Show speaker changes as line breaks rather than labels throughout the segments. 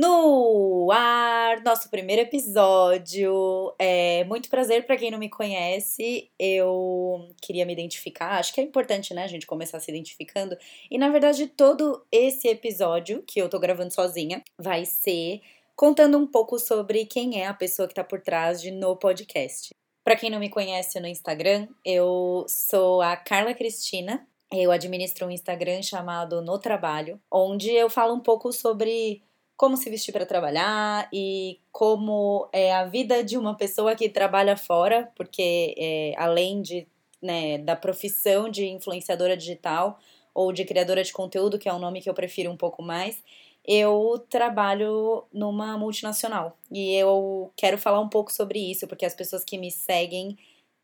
No ar, nosso primeiro episódio. É muito prazer para quem não me conhece. Eu queria me identificar. Acho que é importante, né, a gente começar se identificando. E na verdade, todo esse episódio que eu tô gravando sozinha vai ser contando um pouco sobre quem é a pessoa que tá por trás de no podcast. Para quem não me conhece no Instagram, eu sou a Carla Cristina. Eu administro um Instagram chamado No Trabalho, onde eu falo um pouco sobre como se vestir para trabalhar e como é a vida de uma pessoa que trabalha fora, porque é, além de, né, da profissão de influenciadora digital ou de criadora de conteúdo, que é um nome que eu prefiro um pouco mais, eu trabalho numa multinacional. E eu quero falar um pouco sobre isso, porque as pessoas que me seguem,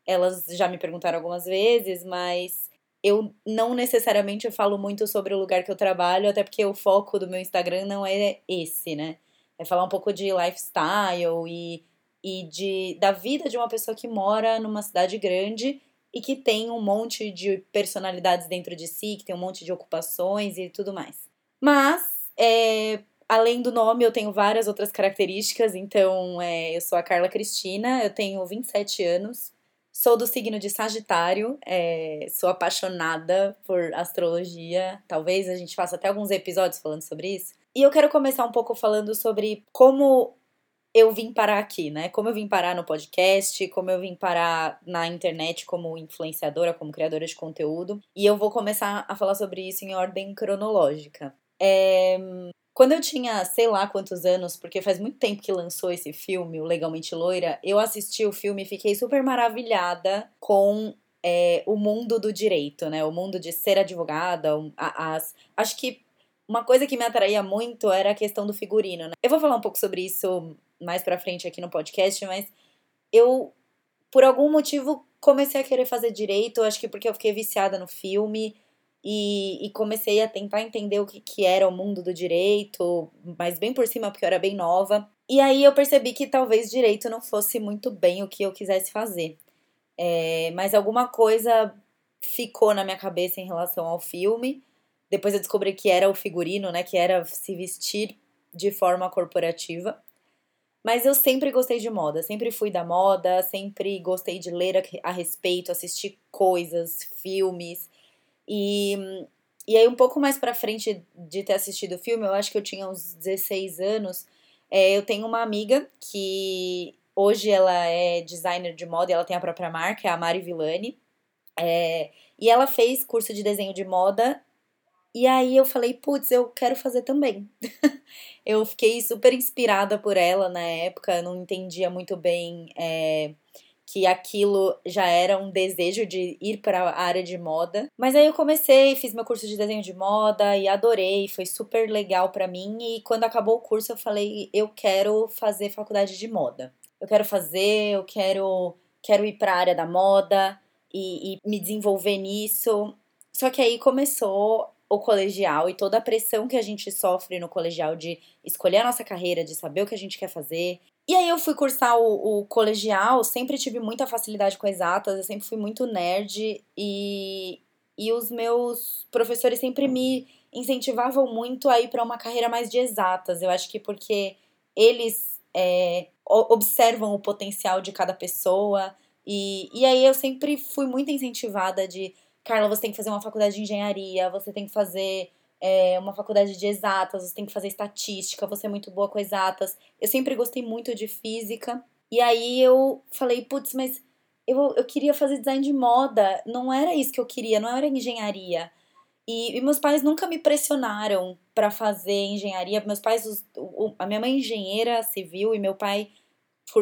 elas já me perguntaram algumas vezes, mas eu não necessariamente falo muito sobre o lugar que eu trabalho, até porque o foco do meu Instagram não é esse, né? É falar um pouco de lifestyle e, e de, da vida de uma pessoa que mora numa cidade grande e que tem um monte de personalidades dentro de si, que tem um monte de ocupações e tudo mais. Mas, é, além do nome, eu tenho várias outras características. Então, é, eu sou a Carla Cristina, eu tenho 27 anos, Sou do signo de Sagitário, é, sou apaixonada por astrologia. Talvez a gente faça até alguns episódios falando sobre isso. E eu quero começar um pouco falando sobre como eu vim parar aqui, né? Como eu vim parar no podcast, como eu vim parar na internet como influenciadora, como criadora de conteúdo. E eu vou começar a falar sobre isso em ordem cronológica. É, quando eu tinha, sei lá quantos anos, porque faz muito tempo que lançou esse filme, o Legalmente Loira, eu assisti o filme e fiquei super maravilhada com é, o mundo do direito, né? O mundo de ser advogada, as, acho que uma coisa que me atraía muito era a questão do figurino, né? Eu vou falar um pouco sobre isso mais pra frente aqui no podcast, mas eu, por algum motivo, comecei a querer fazer direito, acho que porque eu fiquei viciada no filme e, e, comecei a tentar entender o que, que era o mundo do direito, mas bem por cima, porque eu era bem nova. E aí eu percebi que talvez direito não fosse muito bem o que eu quisesse fazer. É, mas alguma coisa ficou na minha cabeça em relação ao filme. Depois eu descobri que era o figurino, né? Que era se vestir de forma corporativa. Mas eu sempre gostei de moda, sempre fui da moda, sempre gostei de ler a, a respeito, assistir coisas, filmes. E, e aí, um pouco mais pra frente de ter assistido o filme, eu acho que eu tinha uns 16 anos, é, eu tenho uma amiga que hoje ela é designer de moda e ela tem a própria marca, é a Mari Villani. É, e ela fez curso de desenho de moda. E aí eu falei, putz, eu quero fazer também. eu fiquei super inspirada por ela na época, não entendia muito bem é, que aquilo já era um desejo de ir para a área de moda. Mas aí eu comecei, fiz meu curso de desenho de moda e adorei, foi super legal para mim. E quando acabou o curso, eu falei: eu quero fazer faculdade de moda. Eu quero fazer, eu quero, quero ir para a área da moda e, e me desenvolver nisso. Só que aí começou o colegial e toda a pressão que a gente sofre no colegial de escolher a nossa carreira, de saber o que a gente quer fazer, e aí eu fui cursar o, o, colegial, sempre tive muita facilidade com exatas, eu sempre fui muito nerd e, e os meus professores sempre me incentivavam muito a ir para uma carreira mais de exatas. Eu acho que porque eles é, observam o potencial de cada pessoa e, e aí eu sempre fui muito incentivada de Carla, você tem que fazer uma faculdade de engenharia, você tem que fazer é, uma faculdade de exatas, você tem que fazer estatística, você é muito boa com exatas. Eu sempre gostei muito de física. E aí eu falei, putz, mas eu, eu queria fazer design de moda. Não era isso que eu queria, não era engenharia. E, e meus pais nunca me pressionaram para fazer engenharia. Meus pais, os, o, a minha mãe é engenheira civil e meu pai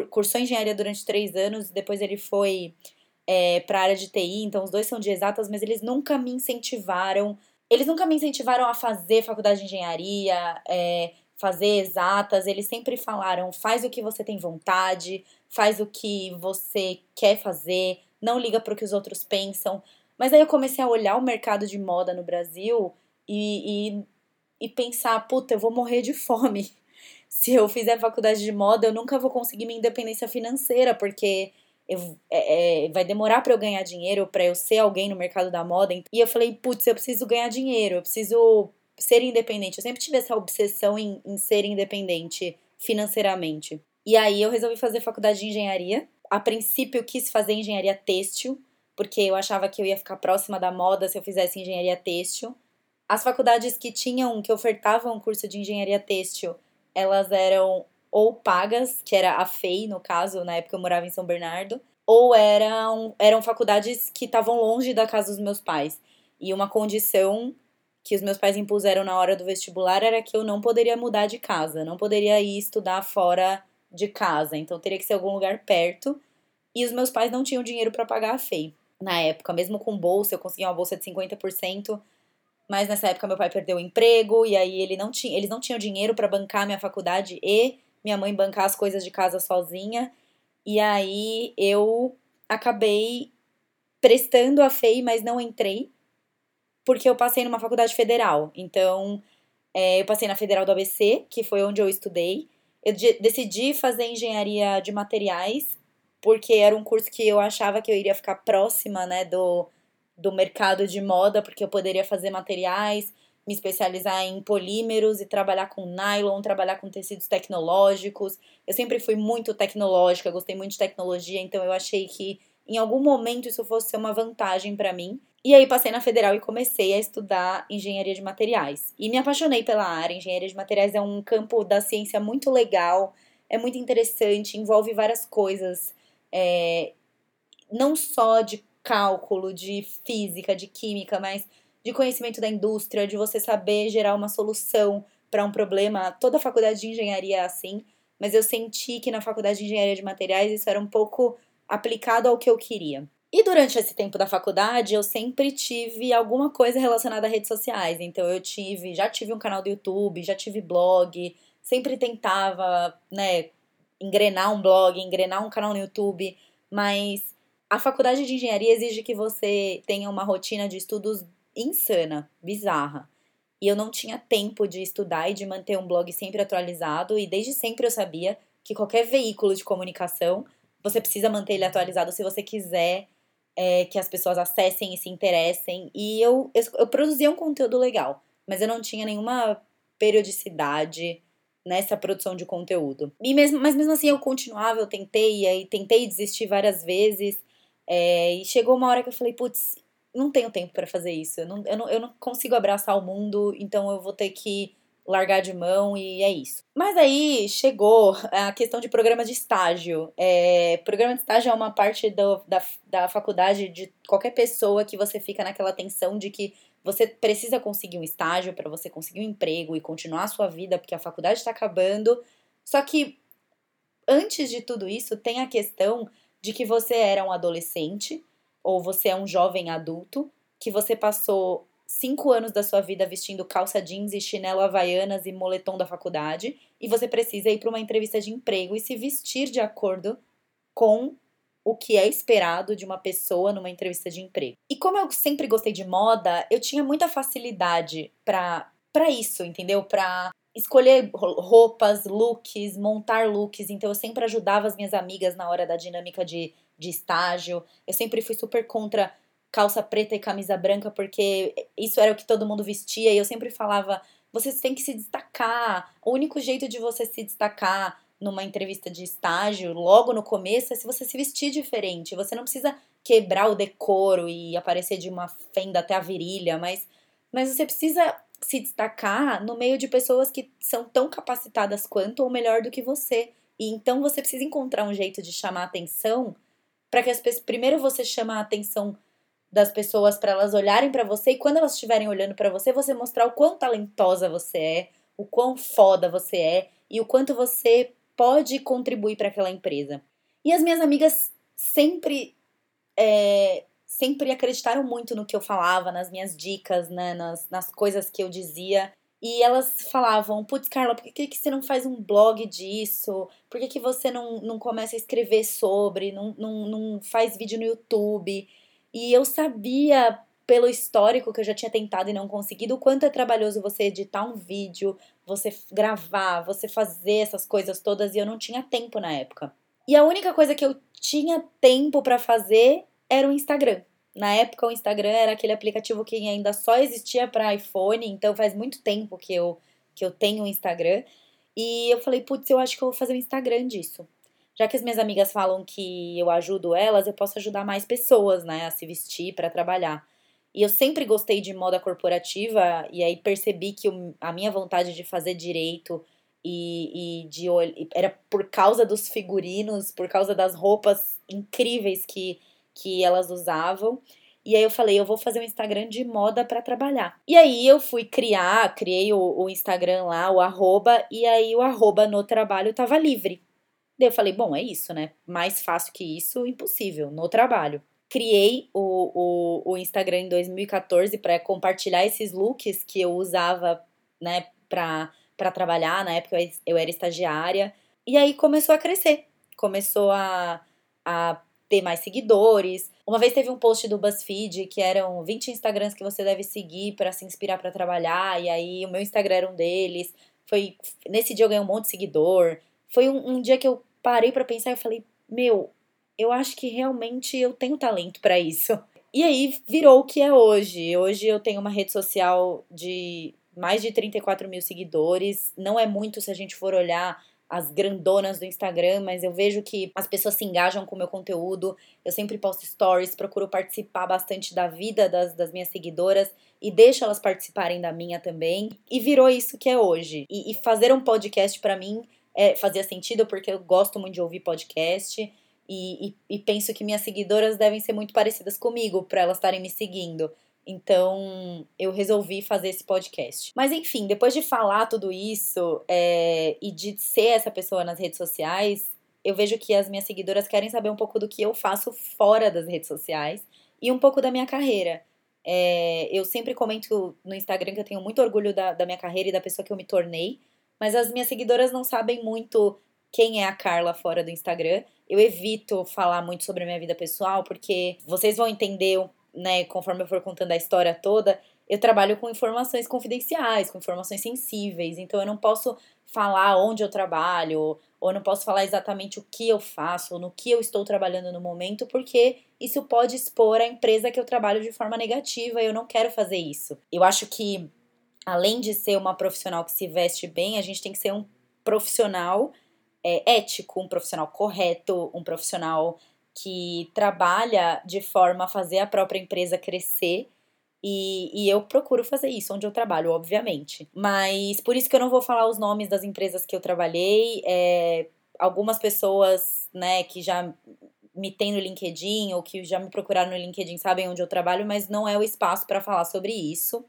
cursou engenharia durante três anos. Depois ele foi é, para a área de TI, então os dois são de exatas, mas eles nunca me incentivaram eles nunca me incentivaram a fazer faculdade de engenharia, é, fazer exatas, eles sempre falaram: faz o que você tem vontade, faz o que você quer fazer, não liga para o que os outros pensam. Mas aí eu comecei a olhar o mercado de moda no Brasil e, e, e pensar: puta, eu vou morrer de fome. Se eu fizer faculdade de moda, eu nunca vou conseguir minha independência financeira, porque eu, é, é, vai demorar para eu ganhar dinheiro, para eu ser alguém no mercado da moda. E eu falei, putz, eu preciso ganhar dinheiro, eu preciso ser independente. Eu sempre tive essa obsessão em, em ser independente financeiramente. E aí eu resolvi fazer faculdade de engenharia. A princípio eu quis fazer engenharia têxtil, porque eu achava que eu ia ficar próxima da moda se eu fizesse engenharia têxtil. As faculdades que tinham, que ofertavam curso de engenharia têxtil, elas eram ou pagas, que era a FEI, no caso, na época eu morava em São Bernardo, ou eram, eram faculdades que estavam longe da casa dos meus pais. E uma condição que os meus pais impuseram na hora do vestibular era que eu não poderia mudar de casa, não poderia ir estudar fora de casa, então teria que ser algum lugar perto. E os meus pais não tinham dinheiro para pagar a FEI. Na época, mesmo com bolsa, eu conseguia uma bolsa de 50%, mas nessa época meu pai perdeu o emprego e aí ele não tinha, eles não tinham dinheiro para bancar minha faculdade e minha mãe bancar as coisas de casa sozinha. E aí eu acabei prestando a FEI, mas não entrei porque eu passei numa faculdade federal. Então, é, eu passei na Federal do ABC, que foi onde eu estudei. Eu decidi fazer engenharia de materiais, porque era um curso que eu achava que eu iria ficar próxima, né, do, do mercado de moda, porque eu poderia fazer materiais, me especializar em polímeros e trabalhar com nylon, trabalhar com tecidos tecnológicos. Eu sempre fui muito tecnológica, gostei muito de tecnologia, então eu achei que em algum momento isso fosse ser uma vantagem para mim. E aí passei na federal e comecei a estudar engenharia de materiais. E me apaixonei pela área. Engenharia de materiais é um campo da ciência muito legal, é muito interessante, envolve várias coisas, é, não só de cálculo, de física, de química, mas de conhecimento da indústria, de você saber gerar uma solução para um problema. Toda a faculdade de engenharia é assim, mas eu senti que na faculdade de engenharia de materiais isso era um pouco aplicado ao que eu queria. E durante esse tempo da faculdade, eu sempre tive alguma coisa relacionada a redes sociais. Então eu tive, já tive um canal do YouTube, já tive blog, sempre tentava, né, engrenar um blog, engrenar um canal no YouTube, mas a faculdade de engenharia exige que você tenha uma rotina de estudos insana, bizarra. E eu não tinha tempo de estudar e de manter um blog sempre atualizado, e desde sempre eu sabia que qualquer veículo de comunicação, você precisa manter ele atualizado se você quiser é, que as pessoas acessem e se interessem. E eu, eu, eu produzia um conteúdo legal, mas eu não tinha nenhuma periodicidade nessa produção de conteúdo. E mesmo, mas mesmo assim eu continuava, eu tentei, e aí tentei desistir várias vezes. É, e chegou uma hora que eu falei, putz, não tenho tempo para fazer isso. Eu não, eu, não, eu não consigo abraçar o mundo, então eu vou ter que largar de mão e é isso. Mas aí chegou a questão de programa de estágio. É, programa de estágio é uma parte do, da, da faculdade de qualquer pessoa que você fica naquela tensão de que você precisa conseguir um estágio para você conseguir um emprego e continuar a sua vida porque a faculdade está acabando. Só que antes de tudo isso, tem a questão de que você era um adolescente ou você é um jovem adulto que você passou cinco anos da sua vida vestindo calça jeans e chinelo havaianas e moletom da faculdade, e você precisa ir para uma entrevista de emprego e se vestir de acordo com o que é esperado de uma pessoa numa entrevista de emprego. E como eu sempre gostei de moda, eu tinha muita facilidade para para isso, entendeu? Para escolher roupas, looks, montar looks. Então eu sempre ajudava as minhas amigas na hora da dinâmica de, de estágio. Eu sempre fui super contra calça preta e camisa branca, porque isso era o que todo mundo vestia, e eu sempre falava: vocês têm que se destacar. O único jeito de você se destacar numa entrevista de estágio, logo no começo, é se você se vestir diferente. Você não precisa quebrar o decoro e aparecer de uma fenda até a virilha, mas, mas você precisa se destacar no meio de pessoas que são tão capacitadas quanto ou melhor do que você. E então você precisa encontrar um jeito de chamar atenção para que as pessoas. Primeiro você chama a atenção das pessoas para elas olharem para você e quando elas estiverem olhando para você, você mostrar o quão talentosa você é, o quão foda você é e o quanto você pode contribuir para aquela empresa. E as minhas amigas sempre é, sempre acreditaram muito no que eu falava, nas minhas dicas, né, nas, nas coisas que eu dizia. E elas falavam, putz, Carla, por que, que você não faz um blog disso? Por que, que você não, não começa a escrever sobre? Não, não, não faz vídeo no YouTube? E eu sabia, pelo histórico que eu já tinha tentado e não conseguido, o quanto é trabalhoso você editar um vídeo, você gravar, você fazer essas coisas todas, e eu não tinha tempo na época. E a única coisa que eu tinha tempo para fazer era o Instagram. Na época, o Instagram era aquele aplicativo que ainda só existia para iPhone, então faz muito tempo que eu, que eu tenho o Instagram. E eu falei, putz, eu acho que eu vou fazer um Instagram disso. Já que as minhas amigas falam que eu ajudo elas, eu posso ajudar mais pessoas, né, a se vestir para trabalhar. E eu sempre gostei de moda corporativa, e aí percebi que a minha vontade de fazer direito e, e de era por causa dos figurinos, por causa das roupas incríveis que que elas usavam. E aí eu falei, eu vou fazer um Instagram de moda para trabalhar. E aí eu fui criar, criei o, o, Instagram lá, o arroba, e aí o arroba no trabalho tava livre. Daí eu falei, bom, é isso, né? Mais fácil que isso, impossível, no trabalho. Criei o, o, o Instagram em 2014 para compartilhar esses looks que eu usava, né, pra trabalhar. Na época eu era estagiária. E aí começou a crescer. Começou a, a ter mais seguidores. Uma vez teve um post do BuzzFeed que eram 20 Instagrams que você deve seguir para se inspirar para trabalhar, e aí o meu Instagram era um deles. Foi nesse dia eu ganhei um monte de seguidor. Foi um, um dia que eu parei para pensar e falei: "Meu, eu acho que realmente eu tenho talento para isso". E aí virou o que é hoje. Hoje eu tenho uma rede social de mais de 34 mil seguidores. Não é muito se a gente for olhar as grandonas do Instagram, mas eu vejo que as pessoas se engajam com o meu conteúdo. Eu sempre posto stories, procuro participar bastante da vida das, das minhas seguidoras e deixo elas participarem da minha também. E virou isso que é hoje. E, e fazer um podcast para mim é, fazia sentido porque eu gosto muito de ouvir podcast. E, e, e penso que minhas seguidoras devem ser muito parecidas comigo para elas estarem me seguindo. Então eu resolvi fazer esse podcast. Mas enfim, depois de falar tudo isso é, e de ser essa pessoa nas redes sociais, eu vejo que as minhas seguidoras querem saber um pouco do que eu faço fora das redes sociais e um pouco da minha carreira. É, eu sempre comento no Instagram que eu tenho muito orgulho da, da minha carreira e da pessoa que eu me tornei, mas as minhas seguidoras não sabem muito quem é a Carla fora do Instagram. Eu evito falar muito sobre a minha vida pessoal, porque vocês vão entender né, conforme eu for contando a história toda, eu trabalho com informações confidenciais, com informações sensíveis, então eu não posso falar onde eu trabalho, ou não posso falar exatamente o que eu faço, ou no que eu estou trabalhando no momento, porque isso pode expor a empresa que eu trabalho de forma negativa e eu não quero fazer isso. Eu acho que, além de ser uma profissional que se veste bem, a gente tem que ser um profissional é, ético, um profissional correto, um profissional que trabalha de forma a fazer a própria empresa crescer. E, e, eu procuro fazer isso onde eu trabalho, obviamente. Mas por isso que eu não vou falar os nomes das empresas que eu trabalhei. É, algumas pessoas, né, que já me têm no LinkedIn ou que já me procuraram no LinkedIn sabem onde eu trabalho, mas não é o espaço para falar sobre isso.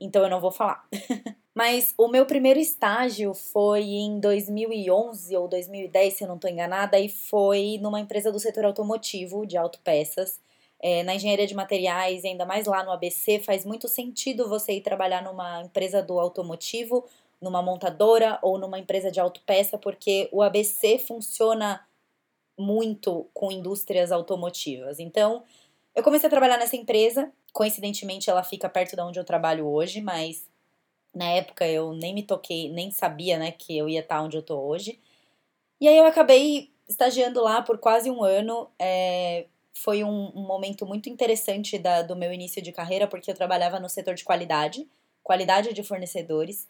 Então eu não vou falar. Mas o meu primeiro estágio foi em 2011 ou 2010, se eu não estou enganada, e foi numa empresa do setor automotivo de autopeças. É, na engenharia de materiais, ainda mais lá no ABC, faz muito sentido você ir trabalhar numa empresa do automotivo, numa montadora ou numa empresa de autopeça, porque o ABC funciona muito com indústrias automotivas. Então, eu comecei a trabalhar nessa empresa. Coincidentemente, ela fica perto de onde eu trabalho hoje, mas na época eu nem me toquei, nem sabia, né, que eu ia estar onde eu tô hoje. E aí eu acabei estagiando lá por quase um ano. É, foi um, um, momento muito interessante da, do meu início de carreira, porque eu trabalhava no setor de qualidade, qualidade de fornecedores.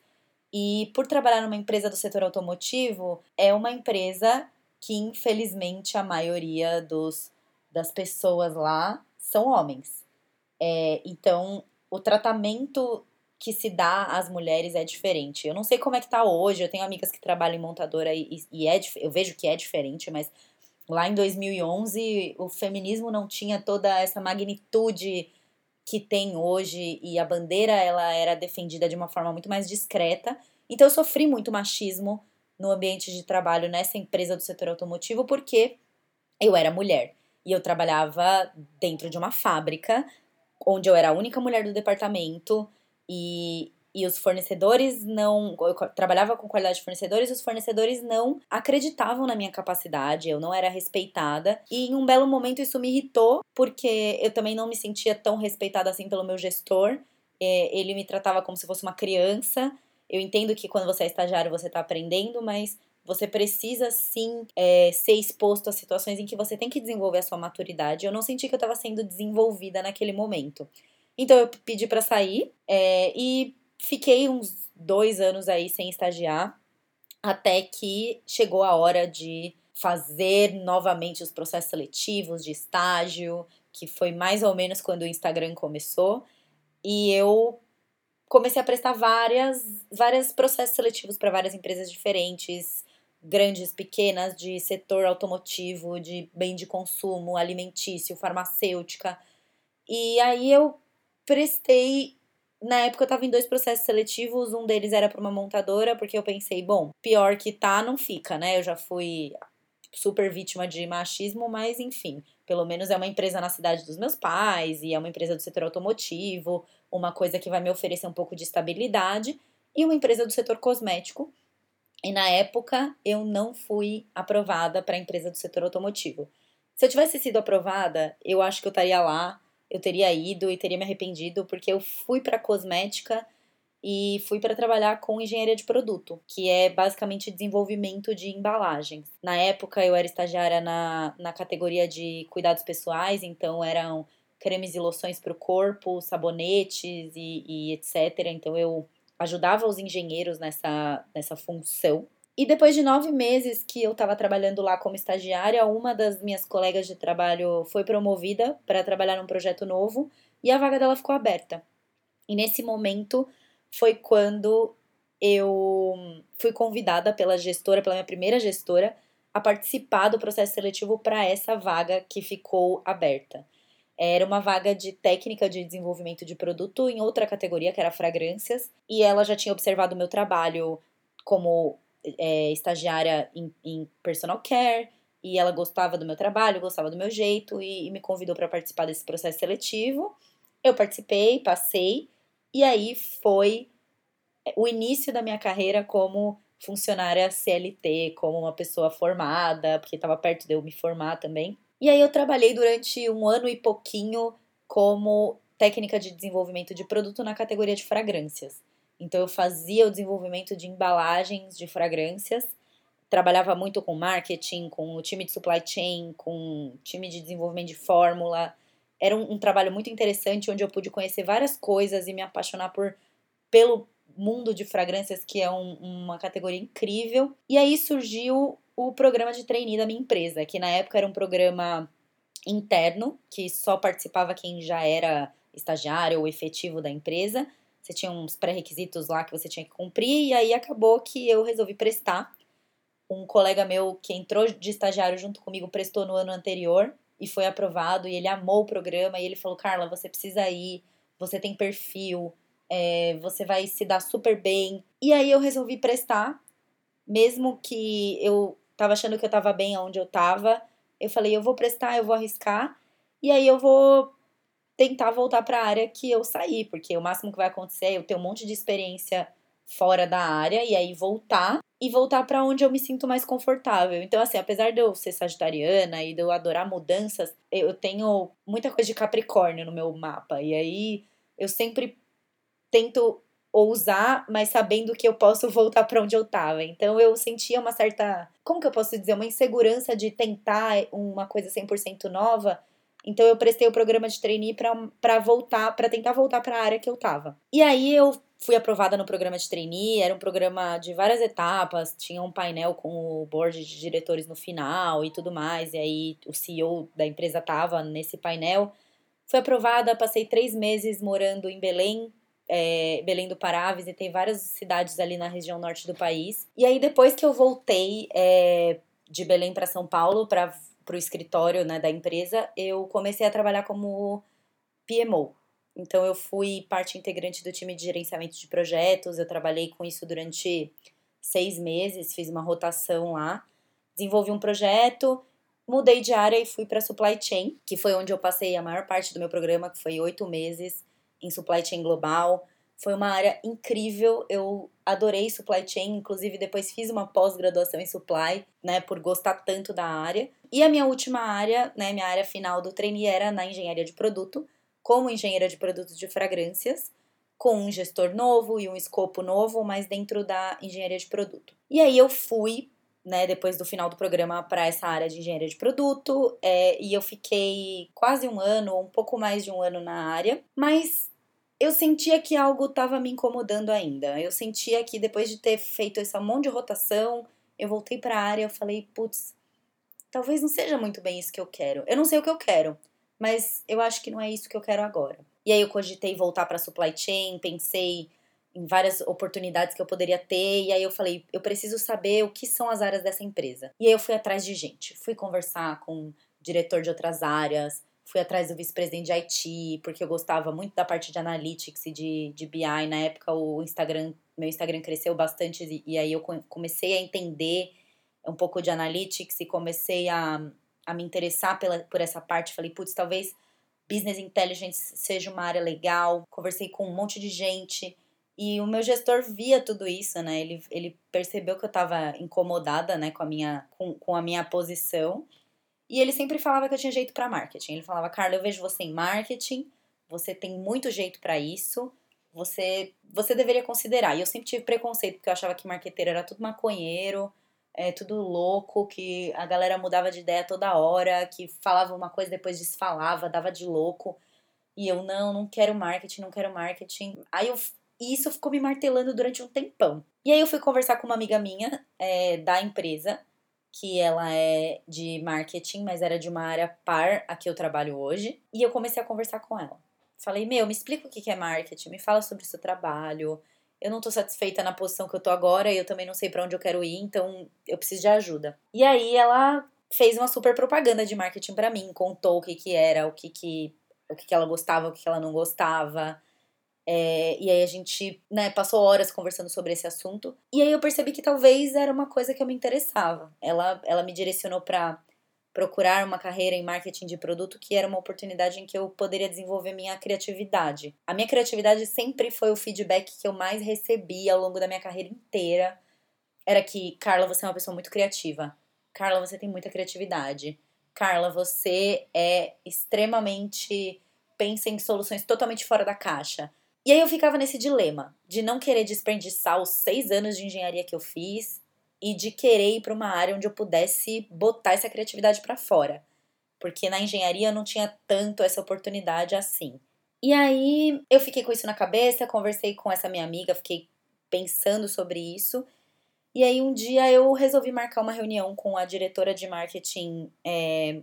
E por trabalhar numa empresa do setor automotivo, é uma empresa que, infelizmente, a maioria dos, das pessoas lá são homens. É, então, o tratamento que se dá às mulheres é diferente. Eu não sei como é que tá hoje, eu tenho amigas que trabalham em montadora e, e é, eu vejo que é diferente, mas lá em 2011 o feminismo não tinha toda essa magnitude que tem hoje e a bandeira ela era defendida de uma forma muito mais discreta. Então eu sofri muito machismo no ambiente de trabalho nessa empresa do setor automotivo porque eu era mulher e eu trabalhava dentro de uma fábrica onde eu era a única mulher do departamento e e os fornecedores não. Eu trabalhava com qualidade de fornecedores, os fornecedores não acreditavam na minha capacidade, eu não era respeitada. E em um belo momento isso me irritou, porque eu também não me sentia tão respeitada assim pelo meu gestor. É, ele me tratava como se fosse uma criança. Eu entendo que quando você é estagiário você está aprendendo, mas você precisa sim é, ser exposto a situações em que você tem que desenvolver a sua maturidade. Eu não senti que eu estava sendo desenvolvida naquele momento. Então eu pedi para sair é, e fiquei uns dois anos aí sem estagiar, até que chegou a hora de fazer novamente os processos seletivos de estágio, que foi mais ou menos quando o Instagram começou. E eu comecei a prestar várias, vários processos seletivos para várias empresas diferentes, grandes, pequenas, de setor automotivo, de bem de consumo, alimentício, farmacêutica. E aí eu prestei. Na época eu tava em dois processos seletivos, um deles era para uma montadora, porque eu pensei, bom, pior que tá, não fica, né? Eu já fui super vítima de machismo, mas enfim, pelo menos é uma empresa na cidade dos meus pais e é uma empresa do setor automotivo, uma coisa que vai me oferecer um pouco de estabilidade, e uma empresa do setor cosmético. E na época eu não fui aprovada para a empresa do setor automotivo. Se eu tivesse sido aprovada, eu acho que eu estaria lá eu teria ido e teria me arrependido, porque eu fui para cosmética e fui para trabalhar com engenharia de produto, que é basicamente desenvolvimento de embalagens. Na época eu era estagiária na, na categoria de cuidados pessoais, então eram cremes e loções para o corpo, sabonetes e, e etc. Então eu ajudava os engenheiros nessa, nessa função. E depois de nove meses que eu estava trabalhando lá como estagiária, uma das minhas colegas de trabalho foi promovida para trabalhar num projeto novo e a vaga dela ficou aberta. E nesse momento foi quando eu fui convidada pela gestora, pela minha primeira gestora, a participar do processo seletivo para essa vaga que ficou aberta. Era uma vaga de técnica de desenvolvimento de produto em outra categoria, que era fragrâncias, e ela já tinha observado o meu trabalho como é, estagiária em, em, personal care e ela gostava do meu trabalho, gostava do meu jeito e, e me convidou para participar desse processo seletivo. Eu participei, passei e aí foi o início da minha carreira como funcionária CLT, como uma pessoa formada, porque estava perto de eu me formar também. E aí eu trabalhei durante um ano e pouquinho como técnica de desenvolvimento de produto na categoria de fragrâncias. Então eu fazia o desenvolvimento de embalagens de fragrâncias, trabalhava muito com marketing, com o time de supply chain, com o time de desenvolvimento de fórmula. Era um, um trabalho muito interessante onde eu pude conhecer várias coisas e me apaixonar por pelo mundo de fragrâncias, que é um, uma categoria incrível. E aí surgiu o programa de trainee da minha empresa, que na época era um programa interno, que só participava quem já era estagiário ou efetivo da empresa. Você tinha uns pré-requisitos lá que você tinha que cumprir, e aí acabou que eu resolvi prestar. Um colega meu que entrou de estagiário junto comigo prestou no ano anterior e foi aprovado, e ele amou o programa, e ele falou: Carla, você precisa ir, você tem perfil, é, você vai se dar super bem. E aí eu resolvi prestar, mesmo que eu tava achando que eu tava bem onde eu tava. Eu falei, eu vou prestar, eu vou arriscar, e aí eu vou tentar voltar para a área que eu saí, porque o máximo que vai acontecer é eu ter um monte de experiência fora da área e aí voltar e voltar para onde eu me sinto mais confortável. Então, assim, apesar de eu ser sagitariana e de eu adorar mudanças, eu tenho muita coisa de Capricórnio no meu mapa. E aí eu sempre tento ousar, mas sabendo que eu posso voltar para onde eu tava. Então eu sentia uma certa, como que eu posso dizer, uma insegurança de tentar uma coisa 100% nova então eu prestei o programa de trainee para voltar, para tentar voltar para a área que eu tava. E aí eu fui aprovada no programa de trainee, era um programa de várias etapas, tinha um painel com o board de diretores no final e tudo mais, e aí o CEO da empresa tava nesse painel. Fui aprovada, passei três meses morando em Belém, é, Belém do Pará, visitei várias cidades ali na região norte do país. E aí depois que eu voltei é, de Belém para São Paulo para para o escritório né, da empresa, eu comecei a trabalhar como PMO. Então, eu fui parte integrante do time de gerenciamento de projetos, eu trabalhei com isso durante seis meses, fiz uma rotação lá, desenvolvi um projeto, mudei de área e fui para supply chain, que foi onde eu passei a maior parte do meu programa, que foi oito meses em supply chain global, Foi uma área incrível, eu adorei supply chain, inclusive depois fiz uma pós-graduação em supply, né, por gostar tanto da área. E a minha última área, né, minha área final do trainee era na engenharia de produto, como engenheira de produtos de fragrâncias, com um gestor novo e um escopo novo, mas dentro da engenharia de produto. E aí eu fui, né, depois do final do programa, para essa área de engenharia de produto, é, e eu fiquei quase um ano, um pouco mais de um ano na área, mas eu sentia que algo estava me incomodando ainda. Eu sentia que depois de ter feito esse monte de rotação, eu voltei para a área eu falei, putz, talvez não seja muito bem isso que eu quero. Eu não sei o que eu quero, mas eu acho que não é isso que eu quero agora. E aí eu cogitei voltar para supply chain, pensei em várias oportunidades que eu poderia ter, e aí eu falei, eu preciso saber o que são as áreas dessa empresa. E aí eu fui atrás de gente, fui conversar com diretor de outras áreas, fui atrás do vice-presidente de IT, porque eu gostava muito da parte de analytics e de, de BI. Na época, o Instagram, meu Instagram cresceu bastante e, e aí eu comecei a entender um pouco de analytics e comecei a, a me interessar pela, por essa parte. Falei, putz, talvez business intelligence seja uma área legal. Conversei com um monte de gente. E o meu gestor via tudo isso, né? Ele, ele percebeu que eu estava incomodada, né, com a minha, com, com a minha posição. E ele sempre falava que eu tinha jeito para marketing. Ele falava, Carla, eu vejo você em marketing, você tem muito jeito para isso, você você deveria considerar. E eu sempre tive preconceito, porque eu achava que marqueteiro era tudo maconheiro, é, tudo louco, que a galera mudava de ideia toda hora, que falava uma coisa depois desfalava, dava de louco. E eu, não, não quero marketing, não quero marketing. Aí eu, isso ficou me martelando durante um tempão. E aí eu fui conversar com uma amiga minha é, da empresa, que ela é de marketing, mas era de uma área par a que eu trabalho hoje. E eu comecei a conversar com ela. Falei, meu, me explica o que é marketing, me fala sobre o seu trabalho. Eu não tô satisfeita na posição que eu tô agora e eu também não sei para onde eu quero ir, então eu preciso de ajuda. E aí ela fez uma super propaganda de marketing para mim, contou o que que era, o que que, o que que ela gostava, o que que ela não gostava. É, e aí a gente, né, passou horas conversando sobre esse assunto. E aí eu percebi que talvez era uma coisa que eu me interessava. Ela, ela me direcionou para procurar uma carreira em marketing de produto, que era uma oportunidade em que eu poderia desenvolver minha criatividade. A minha criatividade sempre foi o feedback que eu mais recebi ao longo da minha carreira inteira. Era que, Carla, você é uma pessoa muito criativa. Carla, você tem muita criatividade. Carla, você é extremamente pensa em soluções totalmente fora da caixa. E aí eu ficava nesse dilema de não querer desperdiçar os seis anos de engenharia que eu fiz e de querer ir para uma área onde eu pudesse botar essa criatividade para fora. Porque na engenharia eu não tinha tanto essa oportunidade assim. E aí eu fiquei com isso na cabeça, conversei com essa minha amiga, fiquei pensando sobre isso. E aí um dia eu resolvi marcar uma reunião com a diretora de marketing é,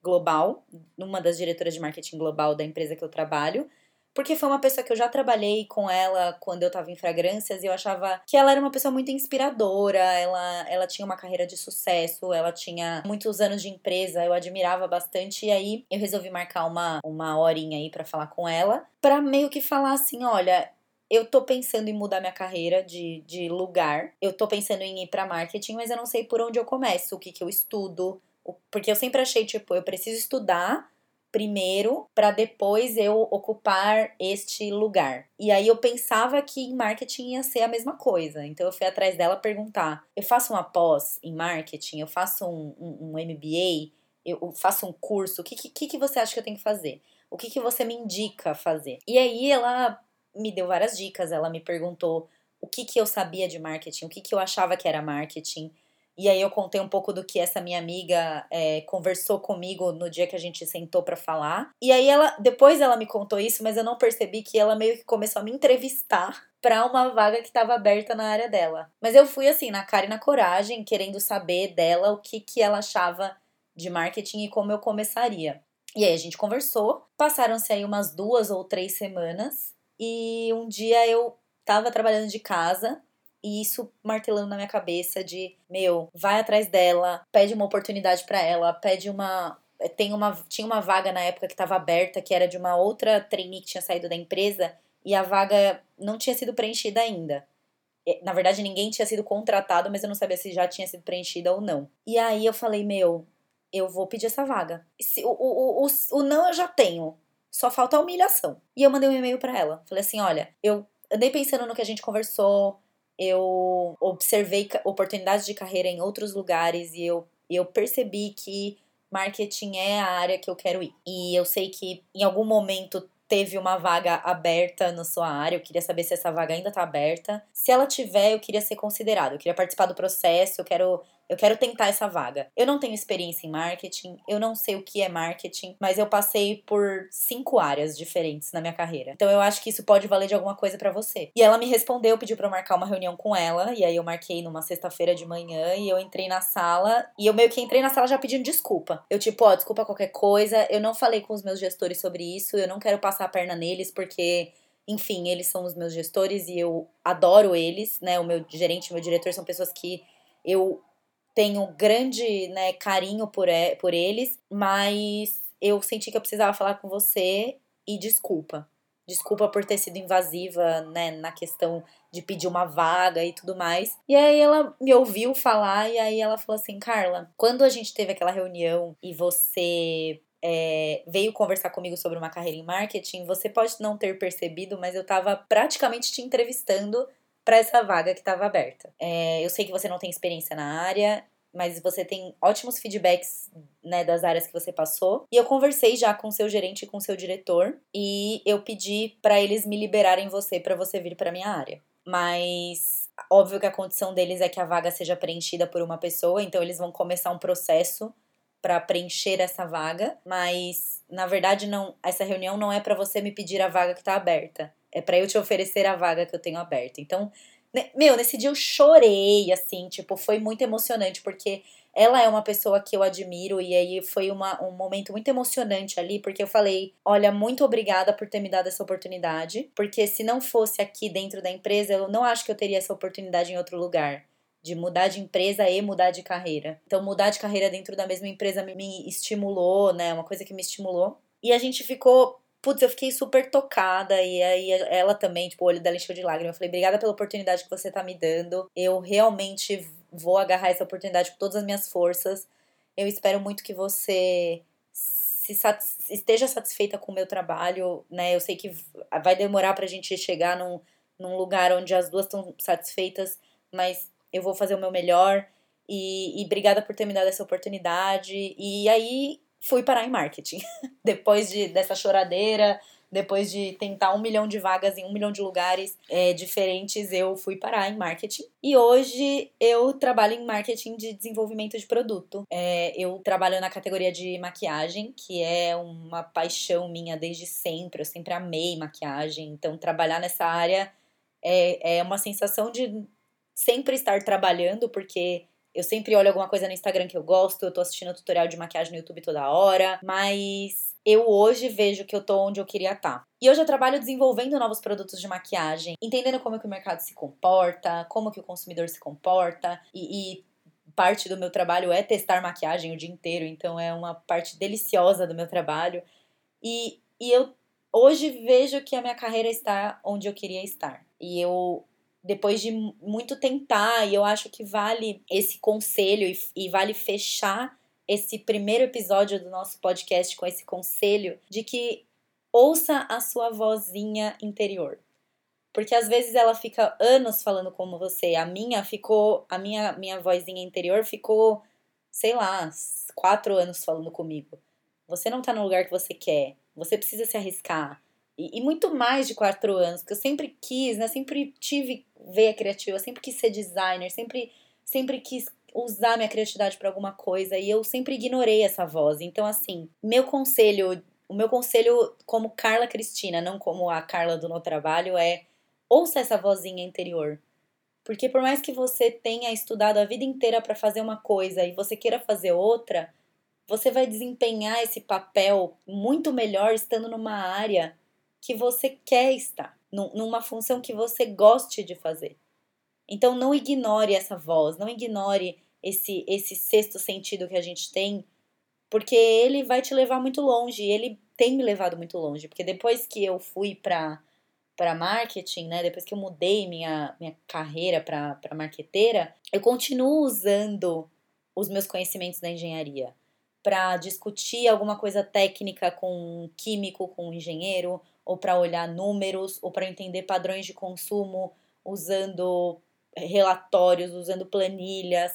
global, uma das diretoras de marketing global da empresa que eu trabalho porque foi uma pessoa que eu já trabalhei com ela quando eu tava em fragrâncias e eu achava que ela era uma pessoa muito inspiradora, ela, ela tinha uma carreira de sucesso, ela tinha muitos anos de empresa, eu admirava bastante. E aí eu resolvi marcar uma, uma horinha aí para falar com ela, para meio que falar assim: olha, eu tô pensando em mudar minha carreira de, de lugar. Eu tô pensando em ir para marketing, mas eu não sei por onde eu começo, o que que eu estudo. Porque eu sempre achei, tipo, eu preciso estudar primeiro para depois eu ocupar este lugar. E aí eu pensava que em marketing ia ser a mesma coisa. Então eu fui atrás dela perguntar: eu faço uma pós em marketing, eu faço um, um, um MBA, eu faço um curso, o que, que, que você acha que eu tenho que fazer? O que, que você me indica fazer? E aí ela me deu várias dicas, ela me perguntou o que, que eu sabia de marketing, o que, que eu achava que era marketing. E aí eu contei um pouco do que essa minha amiga é, conversou comigo no dia que a gente sentou para falar. E aí ela, depois ela me contou isso, mas eu não percebi que ela meio que começou a me entrevistar para uma vaga que estava aberta na área dela. Mas eu fui assim, na cara e na coragem, querendo saber dela o que que ela achava de marketing e como eu começaria. E aí a gente conversou, passaram-se aí umas duas ou três semanas e um dia eu tava trabalhando de casa e isso martelando na minha cabeça de, meu, vai atrás dela, pede uma oportunidade para ela, pede uma tem uma tinha uma vaga na época que estava aberta, que era de uma outra trainee que tinha saído da empresa e a vaga não tinha sido preenchida ainda. Na verdade, ninguém tinha sido contratado, mas eu não sabia se já tinha sido preenchida ou não. E aí eu falei, meu, eu vou pedir essa vaga. Se, o, o, o, o não eu já tenho, só falta a humilhação. E eu mandei um e-mail para ela. Falei assim: olha, eu andei pensando no que a gente conversou, eu observei oportunidades de carreira em outros lugares e eu, eu percebi que marketing é a área que eu quero ir. E eu sei que em algum momento teve uma vaga aberta na sua área. Eu queria saber se essa vaga ainda está aberta. Se ela tiver, eu queria ser considerado. Eu queria participar do processo, eu quero eu quero tentar essa vaga. Eu não tenho experiência em marketing, eu não sei o que é marketing, mas eu passei por cinco áreas diferentes na minha carreira. Então eu acho que isso pode valer de alguma coisa para você. E ela me respondeu, pediu para marcar uma reunião com ela, e aí eu marquei numa sexta-feira de manhã e eu entrei na sala e eu meio que entrei na sala já pedindo desculpa. Eu tipo, ó, oh, desculpa qualquer coisa, eu não falei com os meus gestores sobre isso, eu não quero passar a perna neles porque enfim, eles são os meus gestores e eu adoro eles, né? O meu gerente, meu diretor são pessoas que eu tenho grande né, carinho por, por eles, mas eu senti que eu precisava falar com você e desculpa. Desculpa por ter sido invasiva, né, na questão de pedir uma vaga e tudo mais. E aí ela me ouviu falar e aí ela falou assim, Carla, quando a gente teve aquela reunião e você é, veio conversar comigo sobre uma carreira em marketing, você pode não ter percebido, mas eu estava praticamente te entrevistando para essa vaga que estava aberta. É, eu sei que você não tem experiência na área, mas você tem ótimos feedbacks né, das áreas que você passou. E eu conversei já com seu gerente e com seu diretor e eu pedi para eles me liberarem você para você vir para minha área. Mas óbvio que a condição deles é que a vaga seja preenchida por uma pessoa, então eles vão começar um processo para preencher essa vaga, mas na verdade não, essa reunião não é para você me pedir a vaga que está aberta é para eu te oferecer a vaga que eu tenho aberta. Então, né, meu, nesse dia eu chorei, assim, tipo, foi muito emocionante, porque ela é uma pessoa que eu admiro e aí foi uma, um momento muito emocionante ali, porque eu falei: olha, muito obrigada por ter me dado essa oportunidade, porque se não fosse aqui dentro da empresa, eu não acho que eu teria essa oportunidade em outro lugar. De mudar de empresa e mudar de carreira. Então, mudar de carreira dentro da mesma empresa me, me estimulou, né? Uma coisa que me estimulou. E a gente ficou putz, eu fiquei super tocada. E aí ela também, tipo, o olho dela encheu de lágrimas. Eu falei, obrigada pela oportunidade que você tá me dando. Eu realmente vou agarrar essa oportunidade com todas as minhas forças. Eu espero muito que você se esteja satisfeita com o meu trabalho, né? Eu sei que vai demorar pra gente chegar num, num lugar onde as duas estão satisfeitas, mas eu vou fazer o meu melhor. E, e obrigada por ter me dado essa oportunidade. E aí fui parar em marketing. depois de, dessa choradeira, depois de tentar um milhão de vagas em um milhão de lugares é, diferentes, eu fui parar em marketing. E hoje eu trabalho em marketing de desenvolvimento de produto. É, eu trabalho na categoria de maquiagem, que é uma paixão minha desde sempre. Eu sempre amei maquiagem. Então, trabalhar nessa área é, é uma sensação de sempre estar trabalhando, porque eu sempre olho alguma coisa no Instagram que eu gosto, eu tô assistindo tutorial de maquiagem no YouTube toda hora, mas eu hoje vejo que eu tô onde eu queria estar. Tá. E hoje eu trabalho desenvolvendo novos produtos de maquiagem, entendendo como que o mercado se comporta, como que o consumidor se comporta e, e parte do meu trabalho é testar maquiagem o dia inteiro, então é uma parte deliciosa do meu trabalho. E, e eu hoje vejo que a minha carreira está onde eu queria estar. E eu depois de muito tentar, e eu acho que vale esse conselho e, e, vale fechar esse primeiro episódio do nosso podcast com esse conselho de que ouça a sua vozinha interior. Porque às vezes ela fica anos falando como você. A minha ficou, a minha, minha vozinha interior ficou, sei lá, quatro anos falando comigo. Você não tá no lugar que você quer. Você precisa se arriscar. E, e, muito mais de quatro anos, que eu sempre quis, né? Sempre tive veia criativa, sempre quis ser designer, sempre, sempre quis usar minha criatividade para alguma coisa e eu sempre ignorei essa voz. Então, assim, meu conselho, o meu conselho como Carla Cristina, não como a Carla do No Trabalho, é ouça essa vozinha interior. Porque por mais que você tenha estudado a vida inteira para fazer uma coisa e você queira fazer outra, você vai desempenhar esse papel muito melhor estando numa área que você quer estar, numa função que você goste de fazer. Então não ignore essa voz, não ignore esse esse sexto sentido que a gente tem, porque ele vai te levar muito longe, ele tem me levado muito longe, porque depois que eu fui para para marketing, né, depois que eu mudei minha minha carreira para marqueteira, eu continuo usando os meus conhecimentos da engenharia para discutir alguma coisa técnica com um químico, com um engenheiro, ou para olhar números, ou para entender padrões de consumo usando relatórios, usando planilhas.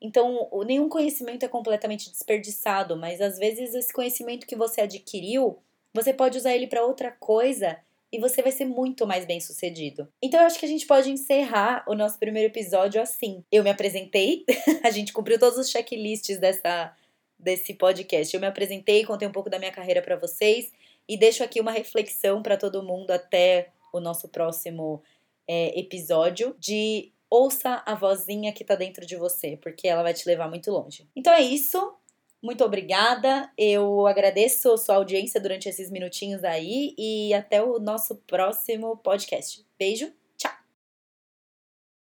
Então, nenhum conhecimento é completamente desperdiçado, mas às vezes esse conhecimento que você adquiriu, você pode usar ele para outra coisa e você vai ser muito mais bem sucedido. Então eu acho que a gente pode encerrar o nosso primeiro episódio assim. Eu me apresentei, a gente cumpriu todos os checklists dessa desse podcast. Eu me apresentei, contei um pouco da minha carreira para vocês e deixo aqui uma reflexão para todo mundo até o nosso próximo é, episódio de ouça a vozinha que tá dentro de você, porque ela vai te levar muito longe. Então é isso. Muito obrigada. Eu agradeço a sua audiência durante esses minutinhos aí e até o nosso próximo podcast. Beijo.